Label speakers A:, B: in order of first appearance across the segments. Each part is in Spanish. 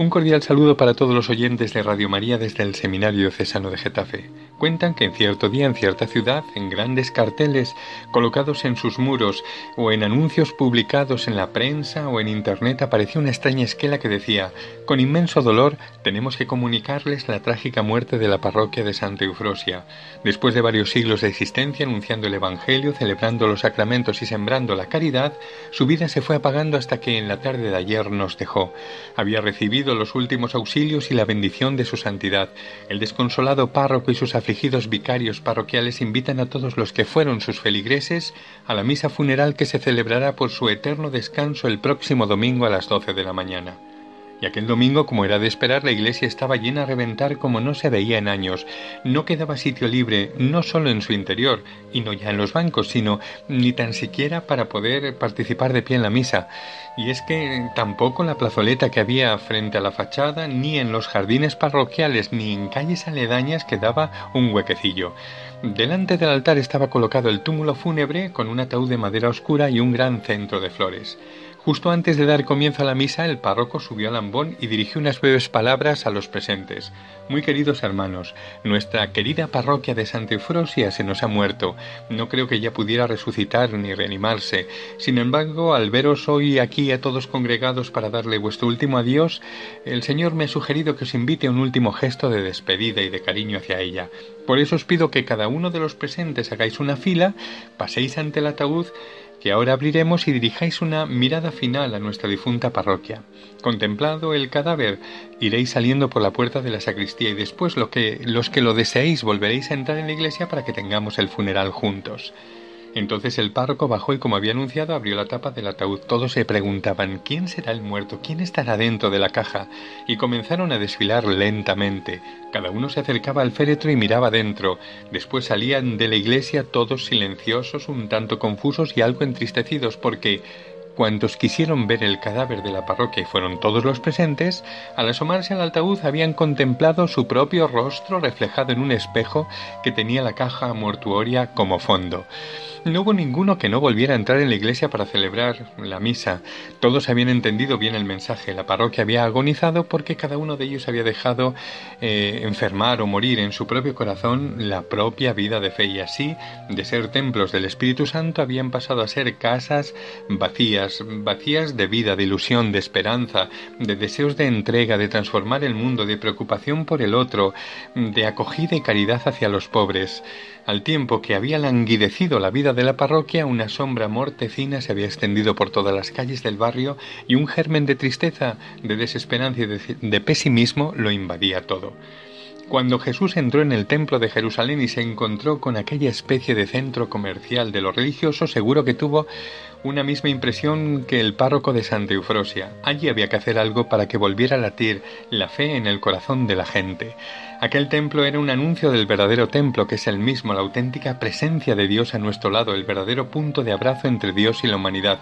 A: Un cordial saludo para todos los oyentes de Radio María desde el Seminario Cesano de Getafe. Cuentan que en cierto día en cierta ciudad, en grandes carteles colocados en sus muros o en anuncios publicados en la prensa o en Internet apareció una extraña esquela que decía, con inmenso dolor tenemos que comunicarles la trágica muerte de la parroquia de Santa Eufrosia. Después de varios siglos de existencia anunciando el Evangelio, celebrando los sacramentos y sembrando la caridad, su vida se fue apagando hasta que en la tarde de ayer nos dejó. Había recibido los últimos auxilios y la bendición de su santidad. El desconsolado párroco y sus afligidos vicarios parroquiales invitan a todos los que fueron sus feligreses a la misa funeral que se celebrará por su eterno descanso el próximo domingo a las doce de la mañana. Y aquel domingo, como era de esperar, la iglesia estaba llena a reventar como no se veía en años. No quedaba sitio libre, no solo en su interior, y no ya en los bancos, sino ni tan siquiera para poder participar de pie en la misa. Y es que tampoco la plazoleta que había frente a la fachada, ni en los jardines parroquiales, ni en calles aledañas quedaba un huequecillo. Delante del altar estaba colocado el túmulo fúnebre con un ataúd de madera oscura y un gran centro de flores. Justo antes de dar comienzo a la misa, el párroco subió al ambón y dirigió unas breves palabras a los presentes. Muy queridos hermanos, nuestra querida parroquia de Santa Eufrosia se nos ha muerto. No creo que ya pudiera resucitar ni reanimarse. Sin embargo, al veros hoy aquí a todos congregados para darle vuestro último adiós, el Señor me ha sugerido que os invite a un último gesto de despedida y de cariño hacia ella. Por eso os pido que cada uno de los presentes hagáis una fila, paséis ante el ataúd que ahora abriremos y dirijáis una mirada final a nuestra difunta parroquia. Contemplado el cadáver, iréis saliendo por la puerta de la sacristía y después lo que, los que lo deseéis volveréis a entrar en la iglesia para que tengamos el funeral juntos. Entonces el párroco bajó y como había anunciado abrió la tapa del ataúd. Todos se preguntaban ¿quién será el muerto? ¿quién estará dentro de la caja? Y comenzaron a desfilar lentamente. Cada uno se acercaba al féretro y miraba dentro. Después salían de la iglesia todos silenciosos, un tanto confusos y algo entristecidos porque Cuantos quisieron ver el cadáver de la parroquia y fueron todos los presentes, al asomarse al altaúd habían contemplado su propio rostro reflejado en un espejo que tenía la caja mortuoria como fondo. No hubo ninguno que no volviera a entrar en la iglesia para celebrar la misa. Todos habían entendido bien el mensaje. La parroquia había agonizado porque cada uno de ellos había dejado eh, enfermar o morir en su propio corazón la propia vida de fe y así, de ser templos del Espíritu Santo, habían pasado a ser casas vacías, vacías de vida, de ilusión, de esperanza, de deseos de entrega, de transformar el mundo, de preocupación por el otro, de acogida y caridad hacia los pobres. Al tiempo que había languidecido la vida la parroquia, una sombra mortecina se había extendido por todas las calles del barrio y un germen de tristeza, de desesperanza y de, pesimismo lo invadía todo. Cuando Jesús entró en el templo de Jerusalén y se encontró con aquella especie de centro comercial de lo religioso, seguro que tuvo una misma impresión que el párroco de Santa Eufrosia. Allí había que hacer algo para que volviera a latir la fe en el corazón de la gente. Aquel templo era un anuncio del verdadero templo, que es el mismo, la auténtica presencia de Dios a nuestro lado, el verdadero punto de abrazo entre Dios y la humanidad.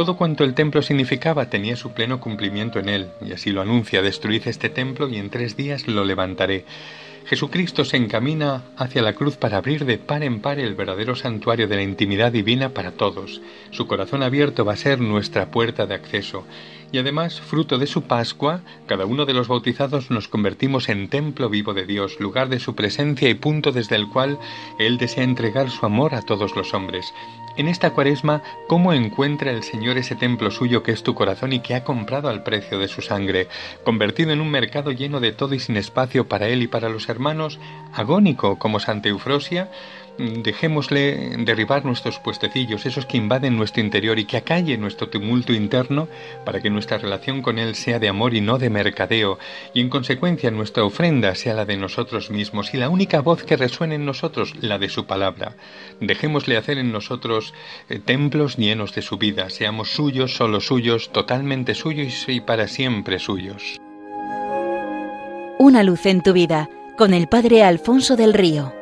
A: Todo cuanto el templo significaba tenía su pleno cumplimiento en él, y así lo anuncia, destruid este templo y en tres días lo levantaré. Jesucristo se encamina hacia la cruz para abrir de par en par el verdadero santuario de la intimidad divina para todos. Su corazón abierto va a ser nuestra puerta de acceso. Y además, fruto de su Pascua, cada uno de los bautizados nos convertimos en templo vivo de Dios, lugar de su presencia y punto desde el cual Él desea entregar su amor a todos los hombres. En esta cuaresma, ¿cómo encuentra el Señor ese templo suyo que es tu corazón y que ha comprado al precio de su sangre, convertido en un mercado lleno de todo y sin espacio para Él y para los hermanos, agónico como Santa Eufrosia? Dejémosle derribar nuestros puestecillos, esos que invaden nuestro interior y que acalle nuestro tumulto interno para que nuestra relación con Él sea de amor y no de mercadeo, y en consecuencia nuestra ofrenda sea la de nosotros mismos y la única voz que resuene en nosotros, la de su palabra. Dejémosle hacer en nosotros eh, templos llenos de su vida, seamos suyos, solo suyos, totalmente suyos y para siempre suyos.
B: Una luz en tu vida con el Padre Alfonso del Río.